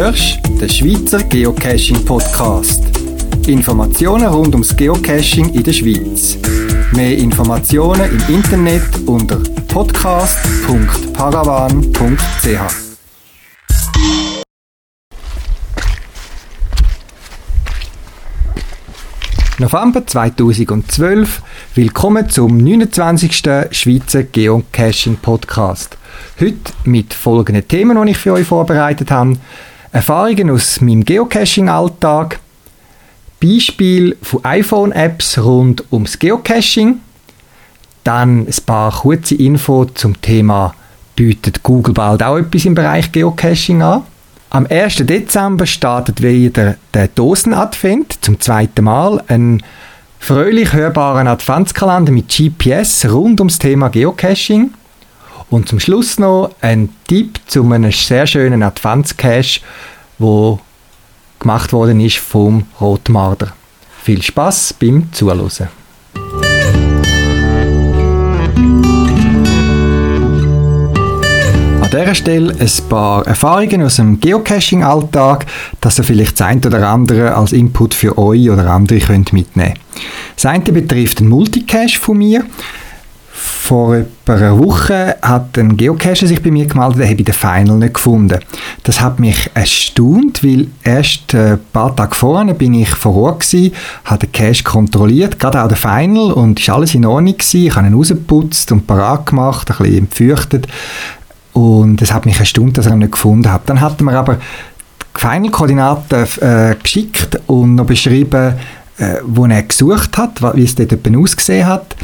hörst den Schweizer Geocaching Podcast. Informationen rund ums Geocaching in der Schweiz. Mehr Informationen im Internet unter podcast.paravan.ch. November 2012. Willkommen zum 29. Schweizer Geocaching Podcast. Heute mit folgenden Themen, die ich für euch vorbereitet habe. Erfahrungen aus meinem Geocaching-Alltag, Beispiel von iPhone-Apps rund ums Geocaching, dann ein paar kurze Infos zum Thema bietet Google bald auch etwas im Bereich Geocaching an. Am 1. Dezember startet wieder der Dosen-Advent zum zweiten Mal. Ein fröhlich hörbaren Adventskalender mit GPS rund ums Thema Geocaching. Und zum Schluss noch ein Tipp zu einem sehr schönen Adventscache, wo gemacht worden ist vom Rotmarder. Viel Spaß beim Zuhören. An dieser Stelle ein paar Erfahrungen aus dem Geocaching-Alltag, dass ihr vielleicht das eine oder andere als Input für euch oder andere könnt mitnehmen könnt. Das eine betrifft einen Multicache von mir. Vor etwa einer Woche hat ein Geocacher sich bei mir gemeldet, der habe den Final nicht gefunden. Das hat mich erstaunt, weil erst ein paar Tage vorher bin ich vor Ort gewesen, habe den Cache kontrolliert, gerade auch den Final und ist alles in Ordnung gewesen. Ich habe ihn rausgeputzt und parat gemacht, ein bisschen entfürchtet und es hat mich erstaunt, dass er ihn nicht gefunden hat. Dann hat er mir aber die Final-Koordinaten äh, geschickt und noch beschrieben, äh, wo er gesucht hat, wie es dort ausgesehen hat.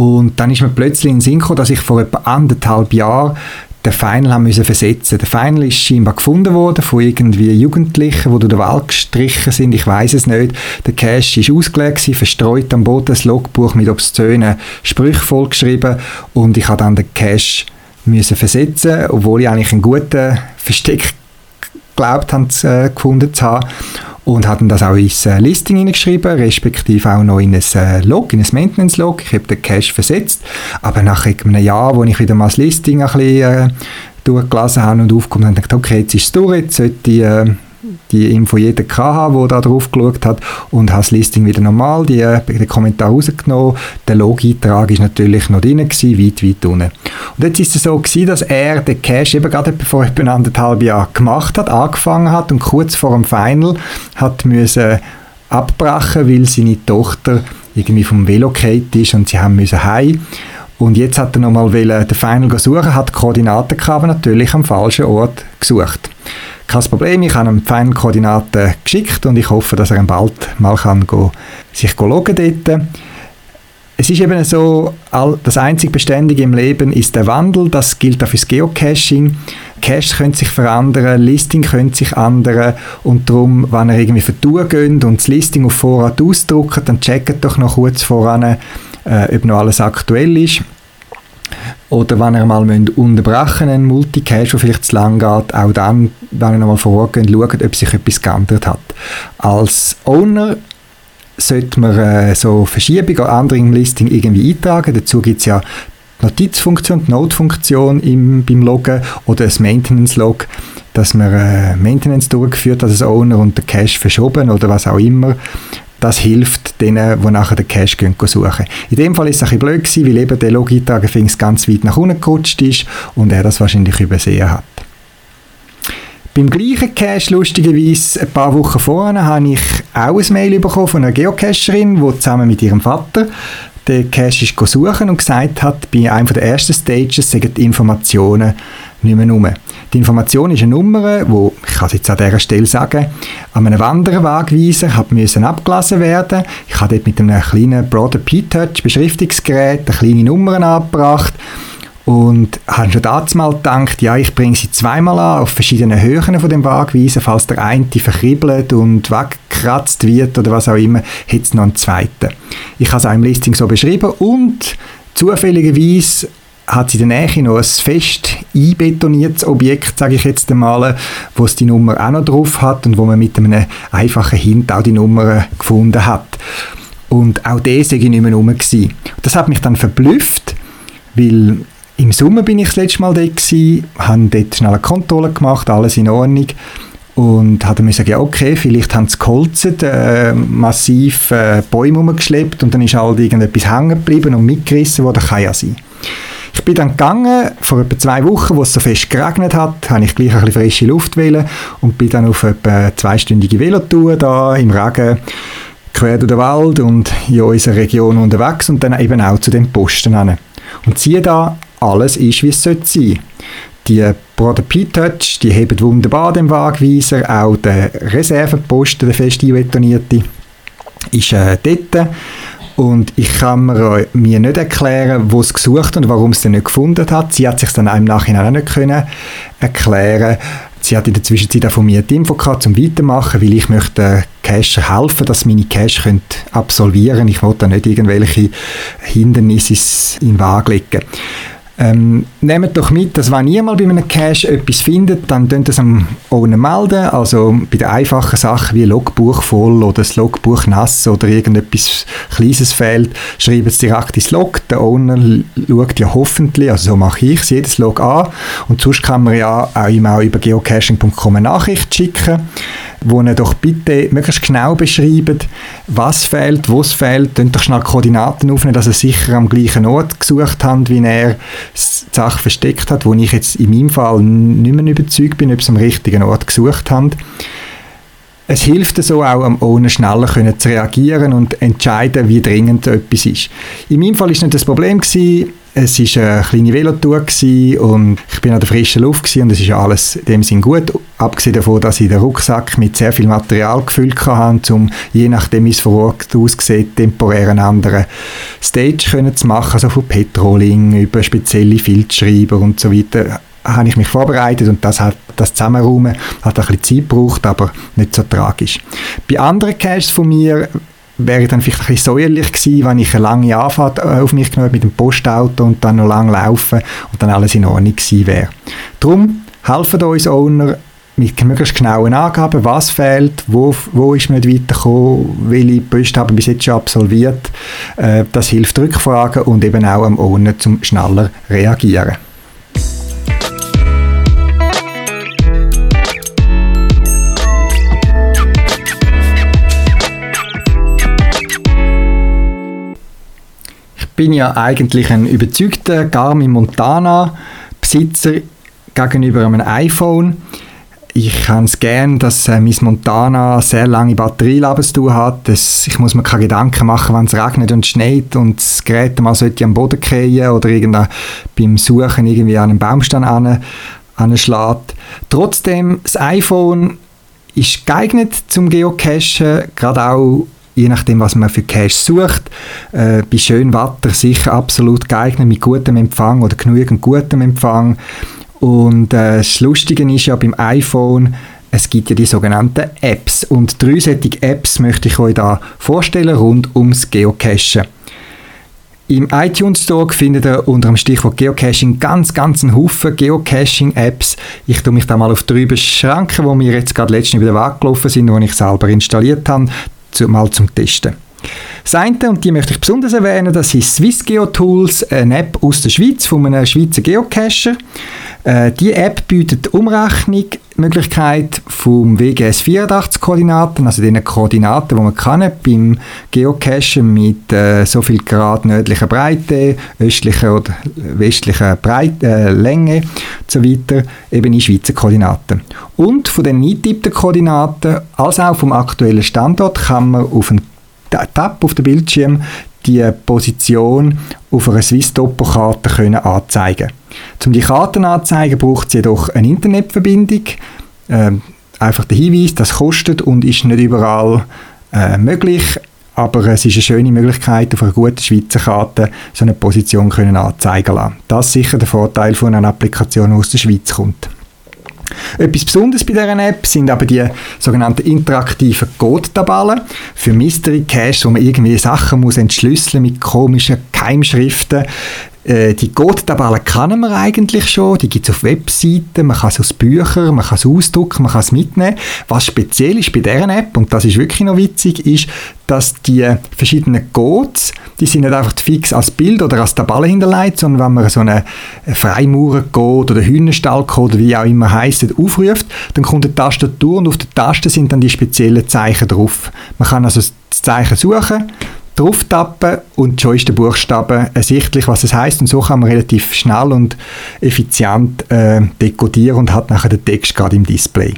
Und dann ist mir plötzlich in den Sinn gekommen, dass ich vor etwa anderthalb Jahren den Final haben müssen versetzen. Der Final ist scheinbar gefunden worden von irgendwie Jugendlichen, die durch den Wald gestrichen sind. Ich weiß es nicht. Der Cache ist ausgelegt, verstreut am Boden, das Logbuch mit obszönen Sprüchen vollgeschrieben und ich habe dann den Cache müssen versetzen, obwohl ich eigentlich einen guten Versteck geglaubt habe, äh, gefunden zu haben und hatten das auch ins äh, Listing hineingeschrieben, respektive auch noch in ein äh, Log, in ein Maintenance-Log. Ich habe den Cache versetzt, aber nach einem Jahr, wo ich wieder mal das Listing ein bisschen äh, durchgelesen habe und aufgekommen habe, habe ich gedacht, okay, jetzt ist es durch, jetzt sollte ich die Info jeder haben, der da drauf geschaut hat und habe das Listing wieder normal, die, äh, den Kommentar rausgenommen. Der Log-Eintrag ist natürlich noch drin gewesen, weit, weit unten. Und jetzt ist es so gewesen, dass er den Cache eben gerade vor etwa anderthalb Jahren gemacht hat, angefangen hat und kurz vor dem Final hat müssen abbrechen, weil seine Tochter irgendwie vom Velo ist und sie haben müssen heim. Und jetzt hat er nochmal den Final suchen, hat die Koordinaten gehabt, aber natürlich am falschen Ort gesucht. Kein Problem, ich habe ihm die Fan-Koordinaten geschickt und ich hoffe, dass er bald mal kann go, sich loggen dort. Es ist eben so, das einzig Beständige im Leben ist der Wandel. Das gilt auch fürs Geocaching. Caches können sich verändern, Listing können sich ändern und darum, wenn ihr irgendwie vertun geht und das Listing auf Vorrat ausdruckt, dann checkt doch noch kurz voran, äh, ob noch alles aktuell ist. Oder wenn ihr mal unterbrechen einen Multicache, der vielleicht zu lang geht, auch dann, wenn ihr nochmal vorgeht, schaut, ob sich etwas geändert hat. Als Owner sollte man äh, so Verschiebungen oder andere im Listing irgendwie eintragen. Dazu gibt es ja die Notizfunktion, die Note-Funktion beim Loggen oder das Maintenance-Log, dass man äh, Maintenance durchgeführt hat als Owner und der Cache verschoben oder was auch immer das hilft denen, die nachher den Cache gehen, suchen. In dem Fall ist es ein bisschen blöd gewesen, weil eben der Logitag ganz weit nach unten gerutscht ist und er das wahrscheinlich übersehen hat. Beim gleichen Cache, lustigerweise, ein paar Wochen vorher, habe ich auch ein Mail bekommen von einer Geocacherin, die zusammen mit ihrem Vater den Cache ist suchen und gesagt hat, bei einem der ersten Stages sind die Informationen nicht mehr rum. Die Information ist eine Nummer, ich kann es jetzt an dieser Stelle sagen, an einem Wanderwegweiser hat müssen abgelesen werden. Ich habe dort mit einem kleinen Broader P-Touch Beschriftungsgerät eine kleine Nummer angebracht und habe schon damals mal gedacht, ja, ich bringe sie zweimal an, auf verschiedenen Höhen von dem Wagweiser, falls der eine verkribbelt und weggekratzt wird oder was auch immer, hätte es noch einen zweiten. Ich habe es auch im Listing so beschrieben und zufälligerweise hat sie in der Nähe noch ein fest einbetoniertes Objekt, sage ich jetzt einmal, wo es die Nummer auch noch drauf hat und wo man mit einem einfachen Hint auch die Nummer gefunden hat. Und auch der sei nicht mehr rum. Das hat mich dann verblüfft, weil im Sommer bin ich das letzte Mal dort gewesen, habe dort schnell eine Kontrolle gemacht, alles in Ordnung. und hat mir gesagt, ja okay, vielleicht haben sie geholzt, äh, massiv äh, Bäume umgeschleppt und dann ist halt irgendetwas hängen geblieben und mitgerissen worden, kann ja sein. Ich bin dann gegangen, vor etwa zwei Wochen, wo es so fest geregnet hat, habe ich gleich ein bisschen frische Luft wählen und bin dann auf etwa zweistündige Velotour da im Regen quer durch den Wald und in unserer Region unterwegs und dann eben auch zu den Posten hin. Und siehe da, alles ist, wie es sein sollte Die Brother P-Touch, die hebt wunderbar den Wagweiser, auch der Reserveposten, der fest einbetonierte, ist äh, dort. Und ich kann mir, mir nicht erklären, wo es gesucht und warum es den nicht gefunden hat. Sie hat sich dann im Nachhinein auch nicht können erklären Sie hat in der Zwischenzeit auch von mir die Info gehabt, zum Weitermachen, weil ich möchte Cacher helfen, dass meine Cache können Ich wollte da nicht irgendwelche Hindernisse in den Wagen legen. Ähm, nehmt doch mit, dass wenn ihr mal bei einem Cache etwas findet, dann könnt ihr es am Owner melden. Also bei den einfachen Sachen wie Logbuch voll oder das Logbuch nass oder irgendetwas Kleines fehlt, schreibt es direkt ins Log. Der Owner schaut ja hoffentlich, also so mache ich es, jedes Log an. Und sonst kann man ja auch auch über geocaching.com eine Nachricht schicken wo ihr doch bitte möglichst genau beschreibt, was fehlt, wo es fehlt. Könnt doch schnell Koordinaten aufnehmen, dass ihr sicher am gleichen Ort gesucht habt, wie er die Sache versteckt hat, wo ich jetzt in meinem Fall nicht mehr überzeugt bin, ob sie am richtigen Ort gesucht haben. Es hilft so auch, am Owner schneller können zu reagieren und entscheiden, wie dringend etwas ist. In meinem Fall war nicht das Problem gewesen, es war eine kleine Velotour und ich bin an der frischen Luft und es ist alles in dem Sinn gut. Abgesehen davon, dass ich den Rucksack mit sehr viel Material gefüllt hatte, um je nachdem, wie es vor Ort aussieht, temporär einen anderen Stage zu machen, also von Petroling über spezielle Filzschreiber und so weiter habe ich mich vorbereitet und das hat das Zusammenräumen hat ein bisschen Zeit gebraucht, aber nicht so tragisch. Bei anderen Caches von mir wäre ich dann vielleicht ein bisschen säuerlich gewesen, wenn ich eine lange Anfahrt äh, auf mich genommen mit dem Postauto und dann noch lange laufen und dann alles in Ordnung gewesen wäre. Darum helfen uns Owner mit möglichst genauen Angaben, was fehlt, wo, wo ist man nicht weitergekommen, welche Post haben bis jetzt schon absolviert. Äh, das hilft Rückfragen und eben auch am Owner zum schneller reagieren. Bin ja eigentlich ein überzeugter Garmin Montana Besitzer gegenüber einem iPhone. Ich habe es gern, dass äh, mein Montana sehr lange Batterielebensdauer hat. Das, ich muss mir keine Gedanken machen, wenn es regnet und schneit und das Gerät mal sollte am Boden fallen oder beim Suchen irgendwie an einem Baumstamm an, anschlägt. Trotzdem, das iPhone ist geeignet zum Geocachen, gerade auch je nachdem, was man für Cache sucht. Äh, bei schönem Wetter sicher absolut geeignet mit gutem Empfang oder genügend gutem Empfang. Und äh, das Lustige ist ja beim iPhone, es gibt ja die sogenannten Apps. Und drei Apps möchte ich euch da vorstellen rund ums Geocachen. Im iTunes Store findet ihr unter dem Stichwort Geocaching ganz, ganz einen Haufen Geocaching-Apps. Ich tue mich da mal auf drei beschränken, wo mir jetzt gerade letztens über den Weg gelaufen sind, die ich selber installiert habe mal zum Testen. Das eine, und die möchte ich besonders erwähnen, das ist Swiss Tools, eine App aus der Schweiz, von einem Schweizer Geocacher. Äh, die App bietet Umrechnung, Möglichkeit vom WGS 84 Koordinaten, also den Koordinaten, die man kann beim Geocachen mit äh, so viel Grad nördlicher Breite, östlicher oder westlicher Breite, äh, Länge so weiter, eben in Schweizer Koordinaten. Und von den eingetippten Koordinaten, als auch vom aktuellen Standort, kann man auf einen Tab auf dem Bildschirm die Position auf einer Swiss Topo-Karte können anzeigen. Um die Karten anzuzeigen, braucht es jedoch eine Internetverbindung. Äh, einfach der Hinweis, das kostet und ist nicht überall äh, möglich, aber es ist eine schöne Möglichkeit, auf einer guten Schweizer Karte so eine Position können anzeigen lassen. Das ist sicher der Vorteil von einer Applikation, die aus der Schweiz kommt. Etwas Besonderes bei dieser App sind aber die sogenannten interaktiven Code-Tabellen für Mystery Cache, wo man irgendwie Sachen muss entschlüsseln mit komischen Keimschriften. Äh, die Code-Tabellen kennen wir eigentlich schon, die gibt es auf Webseiten, man kann es aus Büchern, man kann es ausdrucken, man kann es mitnehmen. Was speziell ist bei dieser App, und das ist wirklich noch witzig, ist, dass die verschiedenen Codes, die sind nicht einfach fix als Bild oder als Tabelle hinterlegt, sondern wenn man so einen Freimaurer-Code oder Hühnerstall-Code, wie auch immer heisst, aufruft, dann kommt eine Tastatur und auf der Taste sind dann die speziellen Zeichen drauf. Man kann also das Zeichen suchen, drauf tappen und schon ist der Buchstabe ersichtlich, was es heißt und so kann man relativ schnell und effizient äh, dekodieren und hat nachher den Text gerade im Display.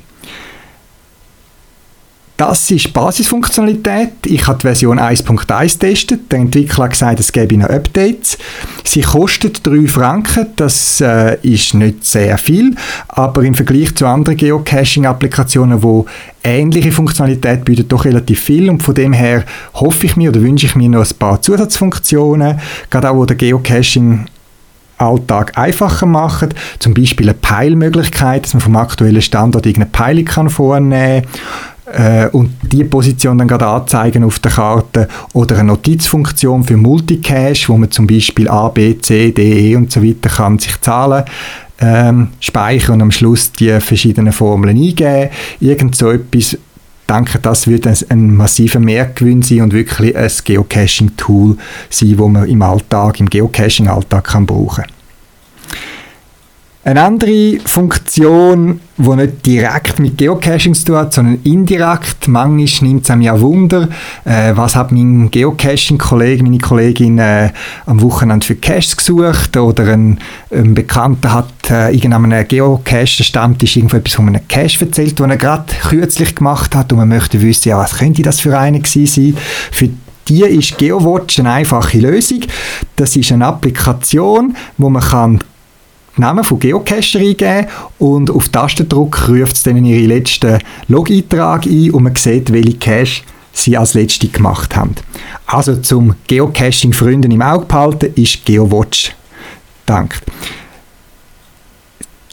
Das ist Basisfunktionalität. Ich habe die Version 1.1 getestet. Der Entwickler hat gesagt, es gäbe noch Updates. Sie kostet 3 Franken. Das äh, ist nicht sehr viel, aber im Vergleich zu anderen Geocaching-Applikationen, wo ähnliche Funktionalität bieten, doch relativ viel. Und von dem her hoffe ich mir oder wünsche ich mir noch ein paar Zusatzfunktionen, gerade auch wo der Geocaching Alltag einfacher machen. Zum Beispiel eine Peilmöglichkeit, dass man vom aktuellen Standort irgendeine Peilung kann vornehmen kann äh, und die Position dann gerade anzeigen auf der Karte oder eine Notizfunktion für Multicache, wo man zum Beispiel A, B, C, D, E und so weiter kann sich Zahlen ähm, speichern und am Schluss die verschiedenen Formeln eingeben. Irgend so etwas, denke, das wird ein, ein massiver Mehrgewinn sein und wirklich ein Geocaching-Tool sein, wo man im Alltag, im Geocaching-Alltag kann brauchen kann. Eine andere Funktion, die nicht direkt mit Geocaching zu tun hat, sondern indirekt, manchmal nimmt es einem ja Wunder, äh, was hat mein Geocaching-Kollege, meine Kollegin äh, am Wochenende für Caches gesucht oder ein, ein Bekannter hat äh, irgendeinem Geocache-Stammtisch irgendetwas von einem Cache erzählt, den er gerade kürzlich gemacht hat und man möchte wissen, ja, was könnte das für eine gewesen sein. Für die ist GeoWatch eine einfache Lösung. Das ist eine Applikation, wo man kann Namen von Geocacher eingeben und auf Tastendruck ruft es dann ihre letzten Log-Eintrag ein und man sieht, welche Cache sie als letzte gemacht haben. Also zum Geocaching-Freunden im Auge behalten ist GeoWatch. Dank.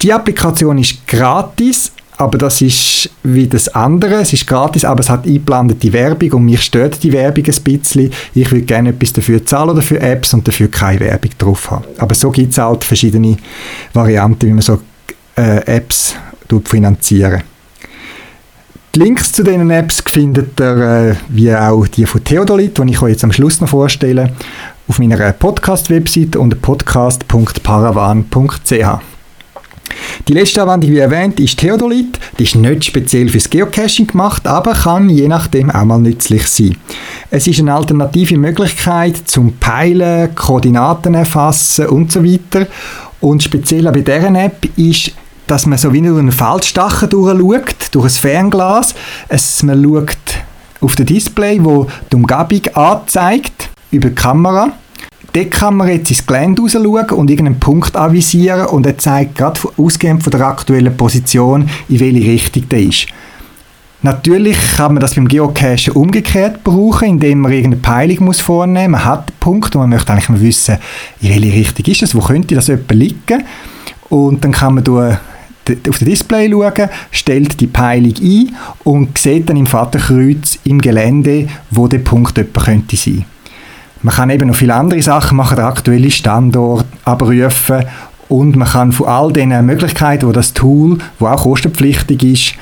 Die Applikation ist gratis, aber das ist wie das andere. Es ist gratis, aber es hat eingeblendete Werbung und mich stört die Werbung ein bisschen. Ich würde gerne etwas dafür zahlen oder für Apps und dafür keine Werbung drauf haben. Aber so gibt es halt verschiedene Varianten, wie man so äh, Apps finanzieren die Links zu diesen Apps findet ihr, äh, wie auch die von Theodolit, die ich euch jetzt am Schluss noch vorstelle, auf meiner Podcast-Website unter podcast.paravan.ch. Die letzte Anwendung, wie erwähnt, ist Theodolit. Die ist nicht speziell fürs Geocaching gemacht, aber kann je nachdem auch mal nützlich sein. Es ist eine alternative Möglichkeit zum Peilen, Koordinaten erfassen und so weiter. Und speziell bei dieser App ist dass man so wie durch einen Feldstachen durchschaut, durch ein Fernglas. Es, man schaut auf das Display, wo die Umgebung anzeigt, über die Kamera. Dort kann man jetzt ins Gelände raus und irgendeinen Punkt anvisieren und er zeigt gerade ausgehend von der aktuellen Position, in welche Richtung der ist. Natürlich kann man das beim Geocachen umgekehrt brauchen, indem man irgendeine Peilung muss vornehmen muss. Man hat einen Punkt und man möchte eigentlich mal wissen, in welche Richtung ist es, wo könnte das etwa liegen. Und dann kann man durch auf das Display schauen, stellt die Peilung ein und sieht dann im Vaterkreuz im Gelände, wo der Punkt etwa könnte sein. Man kann eben noch viele andere Sachen machen, den aktuellen Standort abrufen und man kann von all den Möglichkeiten, wo das Tool, wo auch kostenpflichtig ist,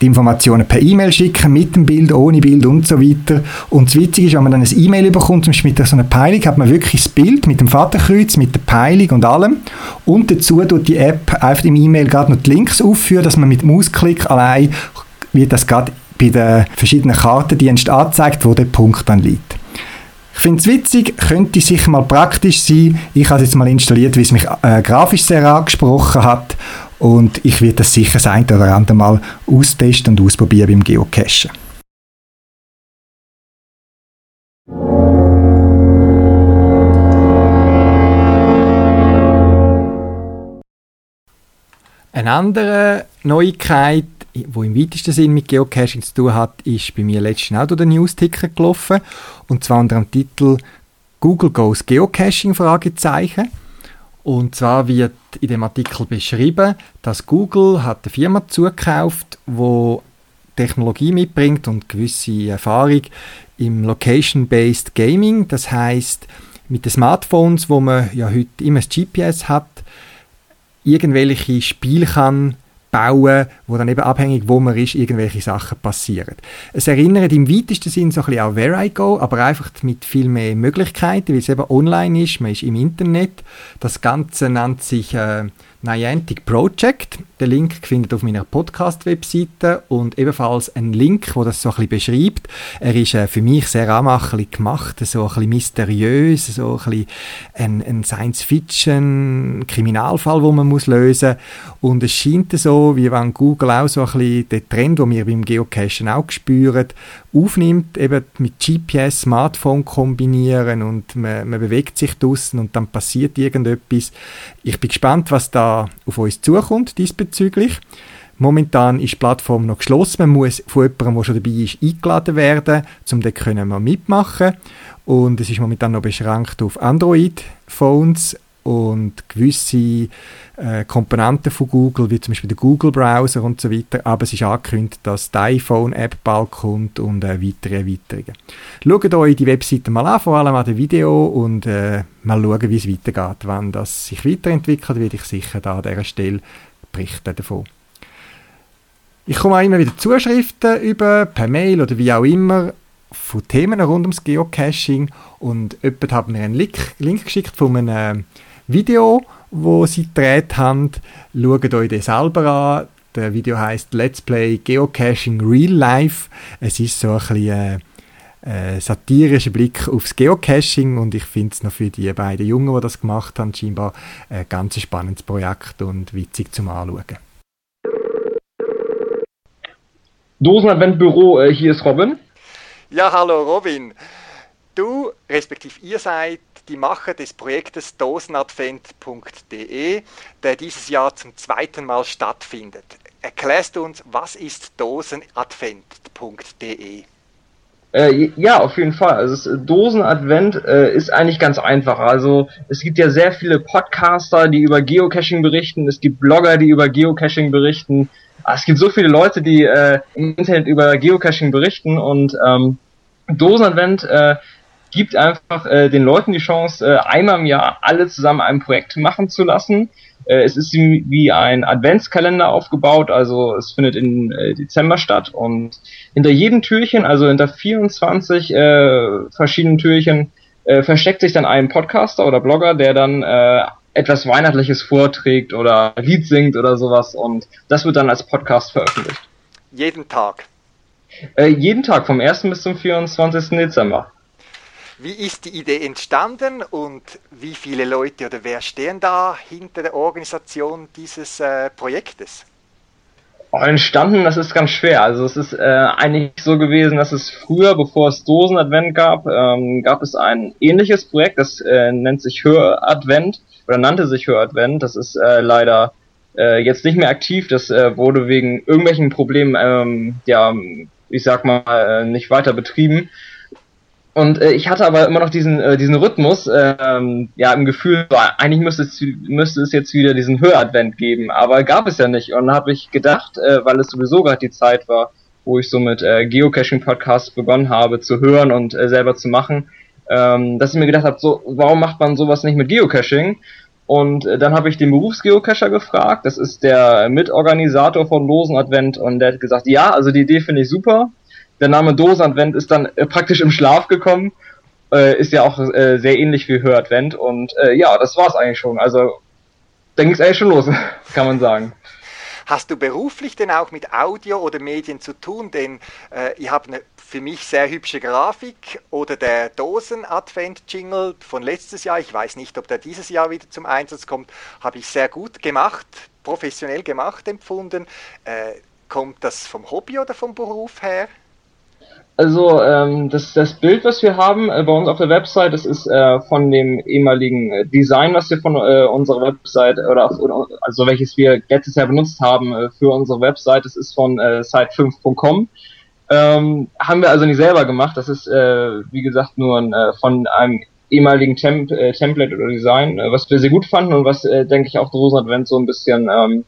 die Informationen per E-Mail schicken, mit dem Bild, ohne Bild und so weiter. Und das Witzige ist, wenn man dann ein E-Mail bekommt, zum Beispiel mit so einer Peilung, hat man wirklich das Bild mit dem Vaterkreuz, mit der Peilung und allem. Und dazu tut die App einfach im E-Mail gerade noch die Links aufführen, dass man mit Mausklick allein, wie das gerade bei den verschiedenen Kartendiensten anzeigt, wo der Punkt dann liegt. Ich finde es witzig, könnte sicher mal praktisch sein. Ich habe es jetzt mal installiert, weil es mich äh, grafisch sehr angesprochen hat. Und ich werde das sicher das ein oder andere Mal austesten und ausprobieren beim Geocachen. Eine andere Neuigkeit wo im weitesten Sinn mit Geocaching zu tun hat, ist bei mir letztens auch durch den News-Ticker gelaufen. Und zwar unter dem Titel Google Goes Geocaching? Fragezeichen. Und zwar wird in dem Artikel beschrieben, dass Google hat eine Firma zugekauft, wo Technologie mitbringt und gewisse Erfahrung im Location-Based Gaming. Das heißt, mit den Smartphones, wo man ja heute immer das GPS hat, irgendwelche Spiele kann bauen, wo dann eben abhängig, wo man ist, irgendwelche Sachen passieren. Es erinnert im weitesten Sinn so ein bisschen an Where I Go, aber einfach mit viel mehr Möglichkeiten, weil es eben online ist, man ist im Internet. Das Ganze nennt sich äh, Niantic Project. Den Link findet ihr auf meiner Podcast-Webseite und ebenfalls ein Link, wo das so ein bisschen beschreibt. Er ist äh, für mich sehr anmachlich gemacht, so ein bisschen mysteriös, so ein bisschen ein, ein Science-Fiction-Kriminalfall, wo man muss lösen und es scheint so, wie wenn Google auch so ein bisschen den Trend, den wir beim Geocachen auch spüren, aufnimmt, eben mit GPS, Smartphone kombinieren und man, man bewegt sich draussen und dann passiert irgendetwas. Ich bin gespannt, was da auf uns zukommt diesbezüglich. Momentan ist die Plattform noch geschlossen. Man muss von jemandem, der schon dabei ist, eingeladen werden, um dort können wir mitmachen. Und es ist momentan noch beschränkt auf Android-Phones und gewisse äh, Komponenten von Google, wie zum Beispiel der Google-Browser und so weiter, aber es ist angekündigt, dass die iPhone-App bald kommt und äh, weitere Erweiterungen. Schaut euch die Webseite mal an, vor allem an dem Video und äh, mal schauen, wie es weitergeht. Wenn das sich weiterentwickelt, werde ich sicher da an dieser Stelle berichten davon. Ich komme auch immer wieder Zuschriften über, per Mail oder wie auch immer, von Themen rund ums Geocaching und jemand hat mir einen Link, Link geschickt von einem Video, wo sie gedreht haben. Schaut euch das selber an. Das Video heißt Let's Play Geocaching Real Life. Es ist so ein bisschen äh, satirischer Blick aufs Geocaching und ich finde es noch für die beiden Jungen, die das gemacht haben, scheinbar ein ganz spannendes Projekt und witzig zum Anschauen. Dosenadventbüro, äh, hier ist Robin. Ja, hallo Robin. Du, respektive ihr seid die Macher des Projektes dosenadvent.de, der dieses Jahr zum zweiten Mal stattfindet. Erklärst du uns, was ist dosenadvent.de? Äh, ja, auf jeden Fall. Also Dosenadvent äh, ist eigentlich ganz einfach. Also es gibt ja sehr viele Podcaster, die über Geocaching berichten. Es gibt Blogger, die über Geocaching berichten. Es gibt so viele Leute, die äh, im Internet über Geocaching berichten und ähm, Dosenadvent äh, gibt einfach äh, den Leuten die Chance, äh, einmal im Jahr alle zusammen ein Projekt machen zu lassen. Äh, es ist wie ein Adventskalender aufgebaut, also es findet in äh, Dezember statt und hinter jedem Türchen, also hinter 24 äh, verschiedenen Türchen, äh, versteckt sich dann ein Podcaster oder Blogger, der dann äh, etwas Weihnachtliches vorträgt oder Lied singt oder sowas und das wird dann als Podcast veröffentlicht. Jeden Tag? Äh, jeden Tag, vom 1. bis zum 24. Dezember. Wie ist die Idee entstanden und wie viele Leute oder wer stehen da hinter der Organisation dieses äh, Projektes? Entstanden, das ist ganz schwer. Also es ist äh, eigentlich so gewesen, dass es früher, bevor es Dosen-Advent gab, ähm, gab es ein ähnliches Projekt, das äh, nennt sich Hör-Advent oder nannte sich Hör-Advent. Das ist äh, leider äh, jetzt nicht mehr aktiv. Das äh, wurde wegen irgendwelchen Problemen, ähm, ja, ich sag mal, äh, nicht weiter betrieben. Und äh, ich hatte aber immer noch diesen, äh, diesen Rhythmus, ähm, ja, im Gefühl, so, eigentlich müsste es, müsste es jetzt wieder diesen Höradvent geben, aber gab es ja nicht. Und dann habe ich gedacht, äh, weil es sowieso gerade die Zeit war, wo ich so mit äh, Geocaching-Podcasts begonnen habe zu hören und äh, selber zu machen, ähm, dass ich mir gedacht habe, so, warum macht man sowas nicht mit Geocaching? Und äh, dann habe ich den Berufsgeocacher gefragt, das ist der Mitorganisator von Losen Advent und der hat gesagt, ja, also die Idee finde ich super, der Name Dosenadvent ist dann äh, praktisch im Schlaf gekommen. Äh, ist ja auch äh, sehr ähnlich wie Höradvent. Und äh, ja, das war's eigentlich schon. Also, dann ging's eigentlich schon los, kann man sagen. Hast du beruflich denn auch mit Audio oder Medien zu tun? Denn äh, ihr habt eine für mich sehr hübsche Grafik oder der Dosen-Advent-Jingle von letztes Jahr, ich weiß nicht, ob der dieses Jahr wieder zum Einsatz kommt, habe ich sehr gut gemacht, professionell gemacht empfunden. Äh, kommt das vom Hobby oder vom Beruf her? Also ähm, das, das Bild, was wir haben äh, bei uns auf der Website, das ist äh, von dem ehemaligen äh, Design, was wir von äh, unserer Website oder, oder also welches wir letztes Jahr benutzt haben äh, für unsere Website. Das ist von äh, site5.com. Ähm, haben wir also nicht selber gemacht. Das ist äh, wie gesagt nur ein, äh, von einem ehemaligen Temp äh, Template oder Design, äh, was wir sehr gut fanden und was äh, denke ich auch Rosen Advent so ein bisschen ähm,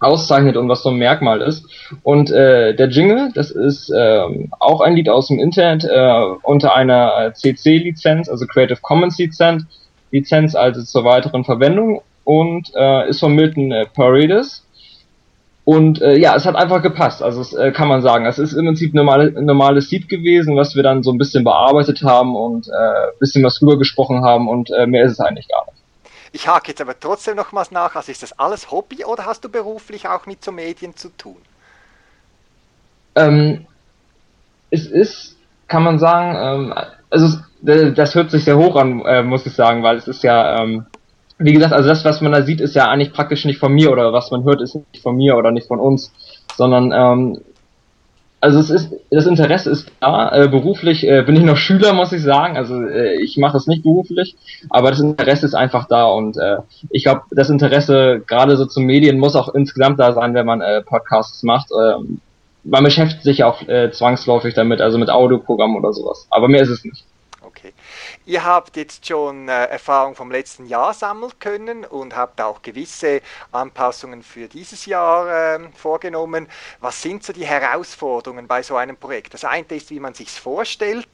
auszeichnet und was so ein Merkmal ist. Und äh, der Jingle, das ist äh, auch ein Lied aus dem Internet äh, unter einer CC-Lizenz, also Creative Commons Lizenz, Lizenz also zur weiteren Verwendung und äh, ist von Milton äh, Paredes. Und äh, ja, es hat einfach gepasst. Also es, äh, kann man sagen, es ist im Prinzip normale, normales Lied gewesen, was wir dann so ein bisschen bearbeitet haben und äh, bisschen was rübergesprochen haben und äh, mehr ist es eigentlich gar nicht. Ich hake jetzt aber trotzdem nochmals nach. Also ist das alles Hobby oder hast du beruflich auch mit so Medien zu tun? Ähm, es ist, kann man sagen, ähm, also das hört sich sehr hoch an, äh, muss ich sagen, weil es ist ja, ähm, wie gesagt, also das, was man da sieht, ist ja eigentlich praktisch nicht von mir oder was man hört, ist nicht von mir oder nicht von uns, sondern ähm, also es ist, das Interesse ist da. Äh, beruflich äh, bin ich noch Schüler, muss ich sagen. Also äh, ich mache es nicht beruflich, aber das Interesse ist einfach da und äh, ich glaube, das Interesse gerade so zu Medien muss auch insgesamt da sein, wenn man äh, Podcasts macht. Äh, man beschäftigt sich auch äh, zwangsläufig damit, also mit Audioprogrammen oder sowas. Aber mehr ist es nicht. Ihr habt jetzt schon äh, Erfahrung vom letzten Jahr sammeln können und habt auch gewisse Anpassungen für dieses Jahr äh, vorgenommen. Was sind so die Herausforderungen bei so einem Projekt? Das eine ist, wie man sich vorstellt,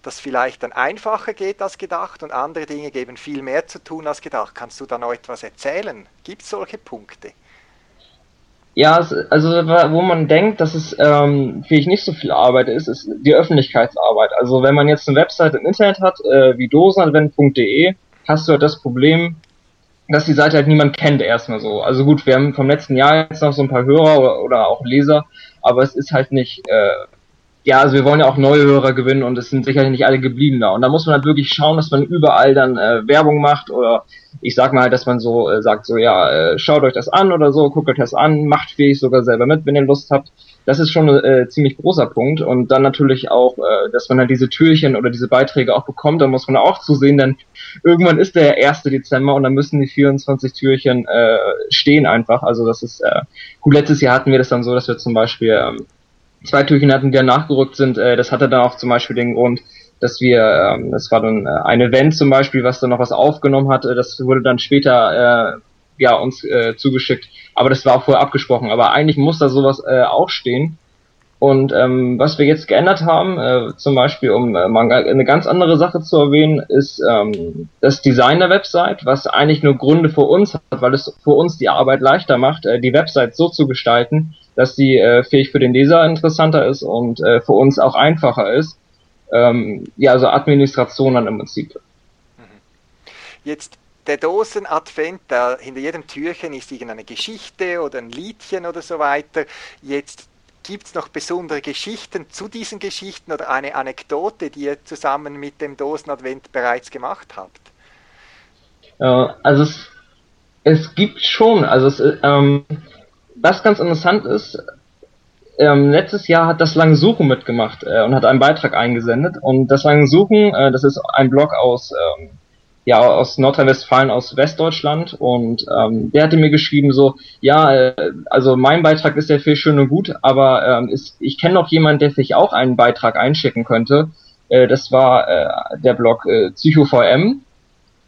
das vielleicht dann einfacher geht als gedacht und andere Dinge geben viel mehr zu tun als gedacht. Kannst du da noch etwas erzählen? Gibt es solche Punkte? Ja, also wo man denkt, dass es ähm, vielleicht nicht so viel Arbeit ist, ist die Öffentlichkeitsarbeit. Also wenn man jetzt eine Website im Internet hat, äh, wie dosenadvent.de, hast du halt das Problem, dass die Seite halt niemand kennt erstmal so. Also gut, wir haben vom letzten Jahr jetzt noch so ein paar Hörer oder, oder auch Leser, aber es ist halt nicht äh, ja, also wir wollen ja auch neue Hörer gewinnen und es sind sicherlich nicht alle geblieben da. Und da muss man halt wirklich schauen, dass man überall dann äh, Werbung macht oder ich sag mal halt, dass man so äh, sagt, so ja, äh, schaut euch das an oder so, guckt euch das an, macht fähig sogar selber mit, wenn ihr Lust habt. Das ist schon ein äh, ziemlich großer Punkt. Und dann natürlich auch, äh, dass man halt diese Türchen oder diese Beiträge auch bekommt, da muss man auch zusehen, denn irgendwann ist der 1. Dezember und dann müssen die 24 Türchen äh, stehen einfach. Also das ist, äh, gut, letztes Jahr hatten wir das dann so, dass wir zum Beispiel ähm, zwei Türchen hatten, die dann nachgerückt sind. Äh, das hatte dann auch zum Beispiel den Grund, dass wir, ähm, das war dann äh, ein Event zum Beispiel, was dann noch was aufgenommen hatte, das wurde dann später äh, ja uns äh, zugeschickt, aber das war auch vorher abgesprochen. Aber eigentlich muss da sowas äh, auch stehen. Und ähm, was wir jetzt geändert haben, äh, zum Beispiel, um äh, mal eine ganz andere Sache zu erwähnen, ist ähm, das Design der Website, was eigentlich nur Gründe für uns hat, weil es für uns die Arbeit leichter macht, äh, die Website so zu gestalten, dass sie äh, fähig für den Leser interessanter ist und äh, für uns auch einfacher ist. Ähm, ja, also Administration dann im Prinzip. Mhm. Jetzt der Dosen-Advent, da hinter jedem Türchen ist irgendeine Geschichte oder ein Liedchen oder so weiter. Jetzt gibt es noch besondere Geschichten zu diesen Geschichten oder eine Anekdote, die ihr zusammen mit dem Dosen-Advent bereits gemacht habt? Äh, also es, es gibt schon, also es, ähm, was ganz interessant ist, ähm, letztes Jahr hat das Lange Suchen mitgemacht äh, und hat einen Beitrag eingesendet. Und das Lange Suchen, äh, das ist ein Blog aus, ähm, ja, aus Nordrhein-Westfalen, aus Westdeutschland. Und ähm, der hatte mir geschrieben so, ja, äh, also mein Beitrag ist ja viel schön und gut, aber ähm, ist, ich kenne noch jemanden, der sich auch einen Beitrag einschicken könnte. Äh, das war äh, der Blog äh, PsychoVM.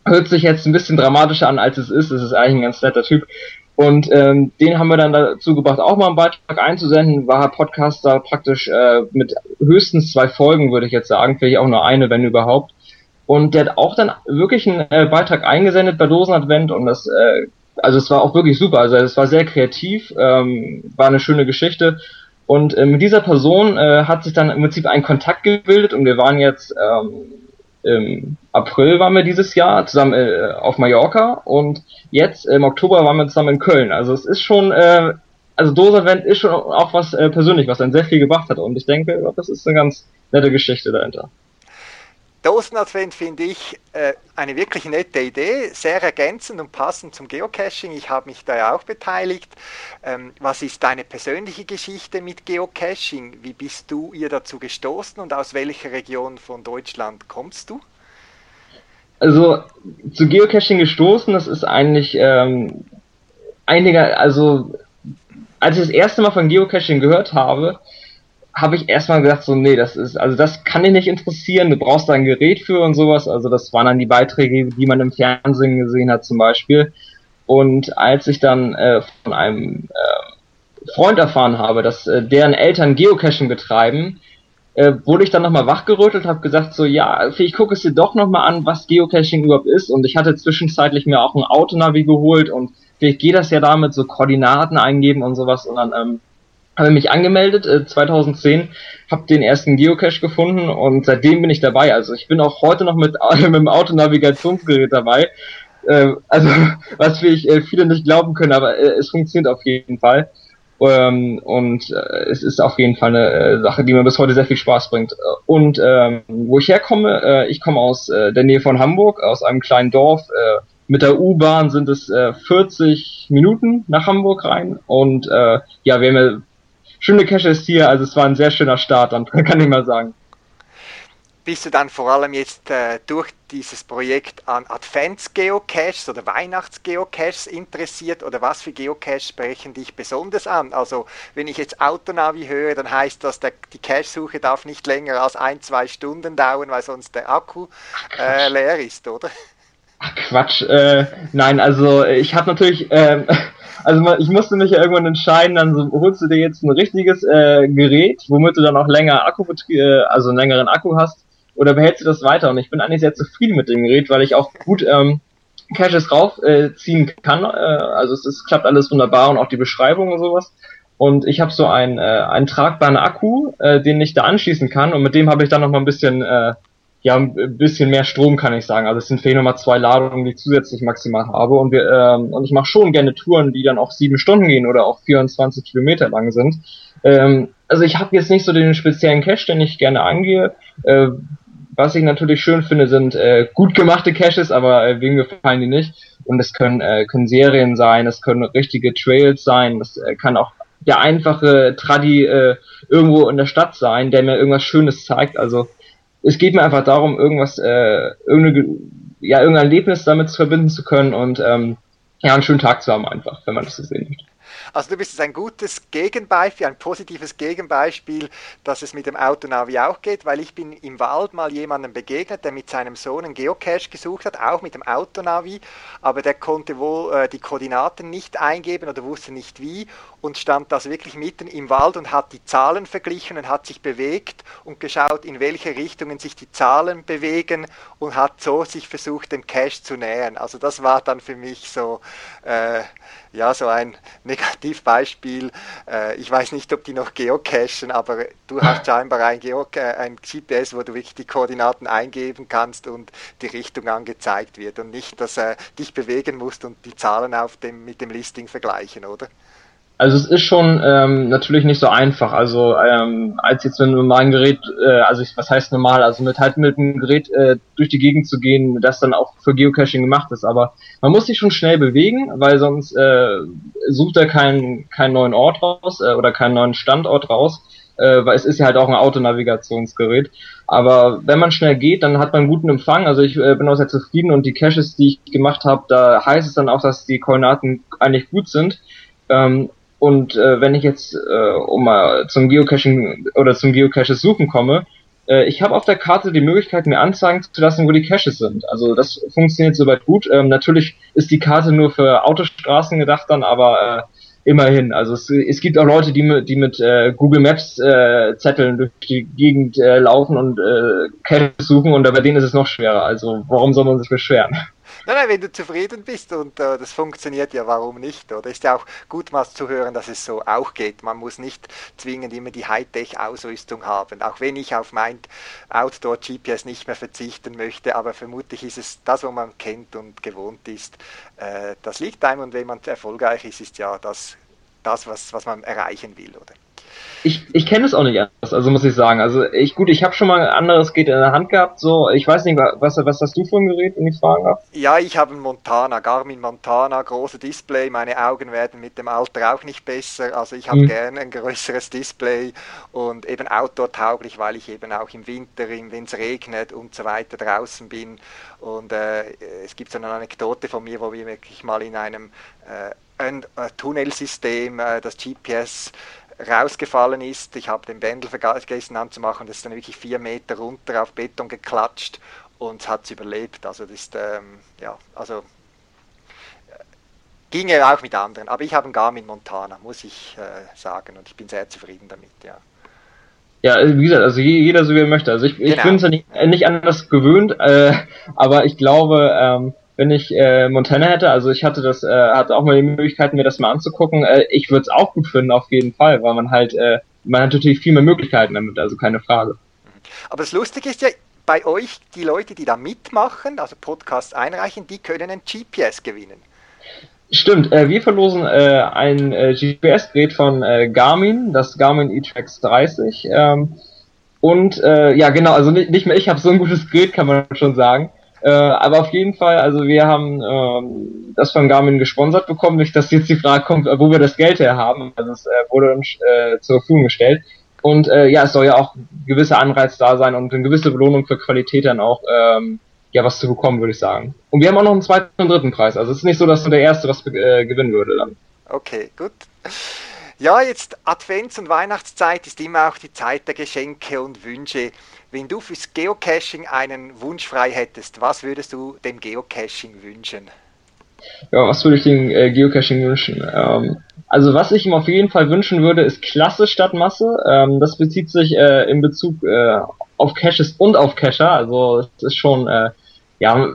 Hört sich jetzt ein bisschen dramatischer an, als es ist. Es ist eigentlich ein ganz netter Typ. Und ähm, den haben wir dann dazu gebracht, auch mal einen Beitrag einzusenden. War Podcaster praktisch äh, mit höchstens zwei Folgen, würde ich jetzt sagen, vielleicht auch nur eine, wenn überhaupt. Und der hat auch dann wirklich einen äh, Beitrag eingesendet bei Dosenadvent und das, äh, also es war auch wirklich super. Also es war sehr kreativ, ähm, war eine schöne Geschichte. Und äh, mit dieser Person äh, hat sich dann im Prinzip ein Kontakt gebildet und wir waren jetzt ähm, im April waren wir dieses Jahr zusammen äh, auf Mallorca und jetzt im Oktober waren wir zusammen in Köln. Also es ist schon, äh, also Dosavent ist schon auch was äh, persönlich, was dann sehr viel gebracht hat und ich denke, das ist eine ganz nette Geschichte dahinter. Dosenadvent finde ich äh, eine wirklich nette Idee, sehr ergänzend und passend zum Geocaching. Ich habe mich da ja auch beteiligt. Ähm, was ist deine persönliche Geschichte mit Geocaching? Wie bist du ihr dazu gestoßen und aus welcher Region von Deutschland kommst du? Also zu Geocaching gestoßen, das ist eigentlich ähm, einiger, also als ich das erste Mal von Geocaching gehört habe, habe ich erstmal gedacht, so, nee, das ist, also das kann dich nicht interessieren, du brauchst da ein Gerät für und sowas. Also das waren dann die Beiträge, die man im Fernsehen gesehen hat zum Beispiel. Und als ich dann äh, von einem äh, Freund erfahren habe, dass äh, deren Eltern Geocaching betreiben, äh, wurde ich dann nochmal wachgerüttelt, habe gesagt so, ja, ich gucke es dir doch nochmal an, was Geocaching überhaupt ist. Und ich hatte zwischenzeitlich mir auch ein Autonavi geholt und vielleicht geht das ja damit, so Koordinaten eingeben und sowas. Und dann ähm, habe mich angemeldet, äh, 2010, habe den ersten Geocache gefunden und seitdem bin ich dabei. Also ich bin auch heute noch mit, mit dem Autonavigationsgerät dabei. Äh, also was ich, äh, viele nicht glauben können, aber äh, es funktioniert auf jeden Fall. Ähm, und äh, es ist auf jeden Fall eine äh, Sache, die mir bis heute sehr viel Spaß bringt. Und ähm, wo ich herkomme, ich komme aus der Nähe von Hamburg, aus einem kleinen Dorf. Mit der U-Bahn sind es äh, 40 Minuten nach Hamburg rein. Und ja, wir haben schöne Caches hier, also es war ein sehr schöner Start, dann kann ich mal sagen bist du dann vor allem jetzt äh, durch dieses Projekt an Advents-Geocaches oder Weihnachts-Geocaches interessiert oder was für Geocaches sprechen dich besonders an? Also wenn ich jetzt Autonavi höre, dann heißt das, der, die Cache-Suche darf nicht länger als ein, zwei Stunden dauern, weil sonst der Akku äh, leer ist, oder? Ach, Quatsch, äh, nein, also ich habe natürlich, äh, also ich musste mich ja irgendwann entscheiden, dann so, holst du dir jetzt ein richtiges äh, Gerät, womit du dann auch länger Akku, äh, also einen längeren Akku hast oder behältst du das weiter? Und ich bin eigentlich sehr zufrieden mit dem Gerät, weil ich auch gut ähm, Caches raufziehen äh, kann. Äh, also es, es klappt alles wunderbar und auch die Beschreibung und sowas. Und ich habe so einen, äh, einen tragbaren Akku, äh, den ich da anschließen kann und mit dem habe ich dann noch mal ein bisschen äh, ja, ein bisschen mehr Strom kann ich sagen. Also es sind fehlen nochmal zwei Ladungen, die ich zusätzlich maximal habe. Und wir, ähm, und ich mache schon gerne Touren, die dann auch sieben Stunden gehen oder auch 24 Kilometer lang sind. Ähm, also ich habe jetzt nicht so den speziellen Cache, den ich gerne angehe. Äh, was ich natürlich schön finde, sind äh, gut gemachte Caches, aber äh, wem gefallen die nicht? Und es können, äh, können Serien sein, es können richtige Trails sein, das äh, kann auch der einfache Tradi äh, irgendwo in der Stadt sein, der mir irgendwas Schönes zeigt. Also es geht mir einfach darum, irgendwas, äh, irgendeine, ja, irgendein Erlebnis damit verbinden zu können und ähm, ja, einen schönen Tag zu haben einfach, wenn man das so sehen möchte. Also du bist ein gutes Gegenbeispiel, ein positives Gegenbeispiel, dass es mit dem Autonavi auch geht, weil ich bin im Wald mal jemandem begegnet, der mit seinem Sohn einen Geocache gesucht hat, auch mit dem Autonavi, aber der konnte wohl äh, die Koordinaten nicht eingeben oder wusste nicht wie und stand das wirklich mitten im Wald und hat die Zahlen verglichen und hat sich bewegt und geschaut, in welche Richtungen sich die Zahlen bewegen und hat so sich versucht, dem Cache zu nähern. Also das war dann für mich so äh, ja, so ein Negativbeispiel. Äh, ich weiß nicht, ob die noch geocachen, aber du hast scheinbar ein, Geoca ein GPS, wo du wirklich die Koordinaten eingeben kannst und die Richtung angezeigt wird und nicht, dass äh, dich bewegen musst und die Zahlen auf dem, mit dem Listing vergleichen, oder? Also es ist schon ähm, natürlich nicht so einfach. Also ähm, als jetzt mit einem normalen Gerät, äh, also ich, was heißt normal, also mit halt mit einem Gerät äh, durch die Gegend zu gehen, das dann auch für Geocaching gemacht ist. Aber man muss sich schon schnell bewegen, weil sonst äh, sucht er keinen keinen neuen Ort raus äh, oder keinen neuen Standort raus, äh, weil es ist ja halt auch ein Autonavigationsgerät. Aber wenn man schnell geht, dann hat man guten Empfang. Also ich äh, bin auch sehr zufrieden und die Caches, die ich gemacht habe, da heißt es dann auch, dass die Koordinaten eigentlich gut sind. Ähm, und äh, wenn ich jetzt äh, um mal zum Geocaching oder zum Geocaches suchen komme, äh, ich habe auf der Karte die Möglichkeit, mir anzeigen zu lassen, wo die Caches sind. Also das funktioniert soweit gut. Ähm, natürlich ist die Karte nur für Autostraßen gedacht dann, aber äh, immerhin. Also es, es gibt auch Leute, die mit, die mit äh, Google Maps äh, Zetteln durch die Gegend äh, laufen und äh, Caches suchen und bei denen ist es noch schwerer. Also warum soll man sich beschweren? Nein, nein, wenn du zufrieden bist und äh, das funktioniert ja, warum nicht? Oder ist ja auch gut mal zu hören, dass es so auch geht. Man muss nicht zwingend immer die Hightech-Ausrüstung haben, auch wenn ich auf mein Outdoor-GPS nicht mehr verzichten möchte, aber vermutlich ist es das, was man kennt und gewohnt ist, äh, das liegt einem und wenn man erfolgreich ist, ist ja das, das was, was man erreichen will, oder? Ich, ich kenne es auch nicht anders, also muss ich sagen. Also ich gut, ich habe schon mal ein anderes Gerät in der Hand gehabt, so ich weiß nicht, was, was hast du für ein Gerät, wenn ich fragen darf? Ja, ich habe ein Montana, Garmin Montana, große Display, meine Augen werden mit dem Alter auch nicht besser, also ich habe hm. gerne ein größeres Display und eben outdoor-tauglich, weil ich eben auch im Winter, wenn es regnet und so weiter draußen bin und äh, es gibt so eine Anekdote von mir, wo wir wirklich mal in einem äh, ein, ein Tunnelsystem, äh, das GPS rausgefallen ist. Ich habe den Bändel vergessen anzumachen, das ist dann wirklich vier Meter runter auf Beton geklatscht und hat es überlebt. Also das ist, ähm, ja, also ginge auch mit anderen. Aber ich habe einen Garmin Montana, muss ich äh, sagen. Und ich bin sehr zufrieden damit, ja. Ja, also wie gesagt, also jeder so wie er möchte. Also ich, genau. ich bin es ja nicht, nicht anders gewöhnt, äh, aber ich glaube, ähm, wenn ich äh, Montana hätte, also ich hatte das, äh, hatte auch mal die Möglichkeit, mir das mal anzugucken, äh, ich würde es auch gut finden, auf jeden Fall, weil man halt, äh, man hat natürlich viel mehr Möglichkeiten damit, also keine Frage. Aber das Lustige ist ja, bei euch, die Leute, die da mitmachen, also Podcasts einreichen, die können ein GPS gewinnen. Stimmt, äh, wir verlosen äh, ein äh, GPS-Gerät von äh, Garmin, das Garmin eTrax 30. Ähm, und äh, ja, genau, also nicht, nicht mehr ich habe so ein gutes Gerät, kann man schon sagen. Äh, aber auf jeden Fall, also wir haben ähm, das von Garmin gesponsert bekommen, nicht dass jetzt die Frage kommt, wo wir das Geld her haben. Also es äh, wurde uns äh, zur Verfügung gestellt. Und äh, ja, es soll ja auch gewisser Anreiz da sein und eine gewisse Belohnung für Qualität dann auch ähm, ja was zu bekommen, würde ich sagen. Und wir haben auch noch einen zweiten und dritten Preis. Also es ist nicht so, dass nur der erste was äh, gewinnen würde dann. Okay, gut. Ja, jetzt Advents- und Weihnachtszeit ist immer auch die Zeit der Geschenke und Wünsche. Wenn du fürs Geocaching einen Wunsch frei hättest, was würdest du dem Geocaching wünschen? Ja, was würde ich dem äh, Geocaching wünschen? Ähm, also was ich ihm auf jeden Fall wünschen würde, ist Klasse statt Masse. Ähm, das bezieht sich äh, in Bezug äh, auf Caches und auf Cacher. Also es ist schon, äh, ja,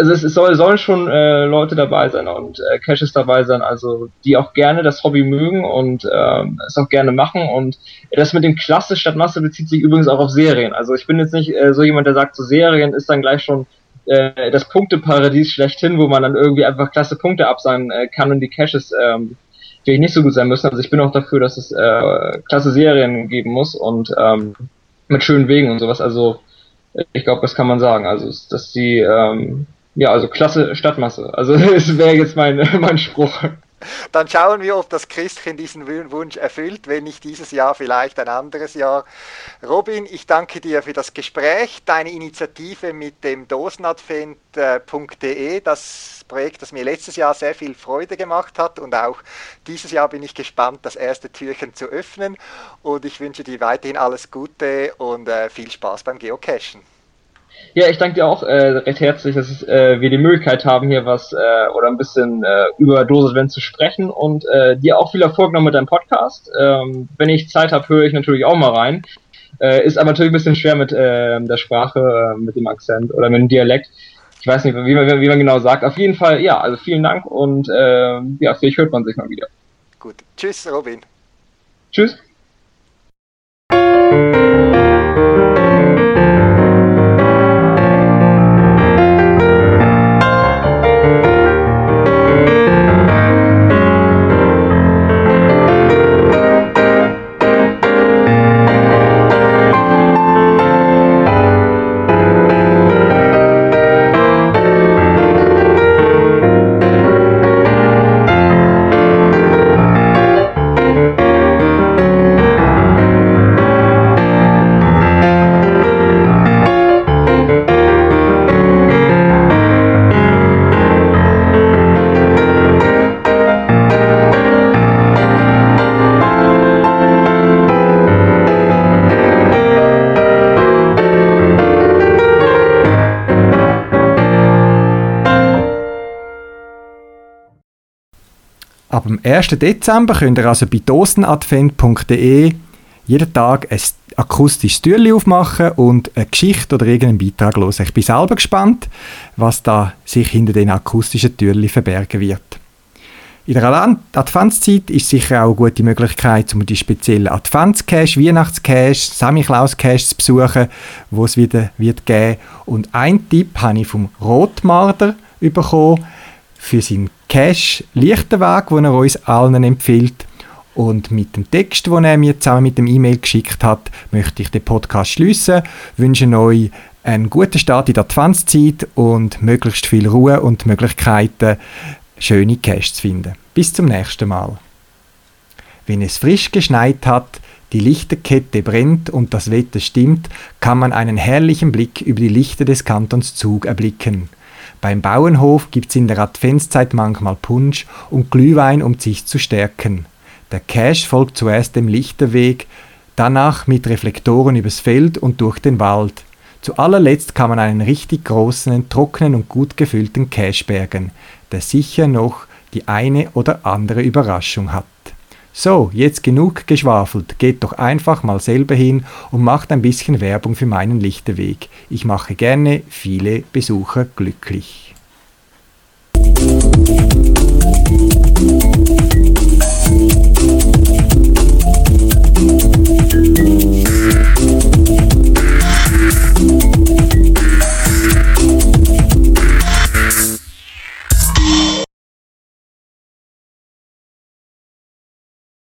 also es, soll, sollen schon äh, Leute dabei sein und äh, Caches dabei sein, also die auch gerne das Hobby mögen und äh, es auch gerne machen. Und das mit dem Klasse statt Masse bezieht sich übrigens auch auf Serien. Also ich bin jetzt nicht äh, so jemand, der sagt, so Serien ist dann gleich schon äh, das Punkteparadies schlechthin, wo man dann irgendwie einfach klasse Punkte absagen äh, kann und die Caches ähm, vielleicht nicht so gut sein müssen. Also ich bin auch dafür, dass es äh, klasse Serien geben muss und ähm, mit schönen Wegen und sowas. Also ich glaube, das kann man sagen. Also dass die ähm, ja also klasse Stadtmasse. Also es wäre jetzt mein mein Spruch. Dann schauen wir, ob das Christchen diesen Wunsch erfüllt, wenn nicht dieses Jahr, vielleicht ein anderes Jahr. Robin, ich danke dir für das Gespräch, deine Initiative mit dem dosenadvent.de, das Projekt, das mir letztes Jahr sehr viel Freude gemacht hat und auch dieses Jahr bin ich gespannt, das erste Türchen zu öffnen und ich wünsche dir weiterhin alles Gute und äh, viel Spaß beim Geocachen. Ja, ich danke dir auch äh, recht herzlich, dass äh, wir die Möglichkeit haben, hier was äh, oder ein bisschen äh, über Dosis zu sprechen und äh, dir auch viel Erfolg noch mit deinem Podcast. Ähm, wenn ich Zeit habe, höre ich natürlich auch mal rein. Äh, ist aber natürlich ein bisschen schwer mit äh, der Sprache, äh, mit dem Akzent oder mit dem Dialekt. Ich weiß nicht, wie man, wie man genau sagt. Auf jeden Fall, ja, also vielen Dank und äh, ja, vielleicht hört man sich mal wieder. Gut. Tschüss, Robin. Tschüss. Dem 1. Dezember könnt ihr also bei dosenadvent.de jeden Tag ein akustisches Türchen aufmachen und eine Geschichte oder irgendeinen Beitrag hören. Ich bin selber gespannt, was da sich hinter den akustischen Türchen verbergen wird. In der Adventszeit ist sicher auch eine gute Möglichkeit, um die speziellen Adventscash, Weihnachtscash, Samichlaus-Cash zu besuchen, wo es wieder wird geben. Und ein Tipp habe ich vom Rotmarder bekommen für seinen Cash Lichtenweg, den er uns allen empfiehlt. Und mit dem Text, den er mir zusammen mit dem E-Mail geschickt hat, möchte ich den Podcast schließen. Wünsche euch einen guten Start in der Adventszeit und möglichst viel Ruhe und Möglichkeiten, schöne Cash zu finden. Bis zum nächsten Mal. Wenn es frisch geschneit hat, die Lichterkette brennt und das Wetter stimmt, kann man einen herrlichen Blick über die Lichter des Kantons Zug erblicken. Beim Bauernhof gibt's in der Adventszeit manchmal Punsch und Glühwein, um sich zu stärken. Der Cash folgt zuerst dem Lichterweg, danach mit Reflektoren übers Feld und durch den Wald. Zu allerletzt kann man einen richtig großen, trockenen und gut gefüllten Cache bergen, der sicher noch die eine oder andere Überraschung hat. So, jetzt genug geschwafelt, geht doch einfach mal selber hin und macht ein bisschen Werbung für meinen Lichterweg. Ich mache gerne viele Besucher glücklich.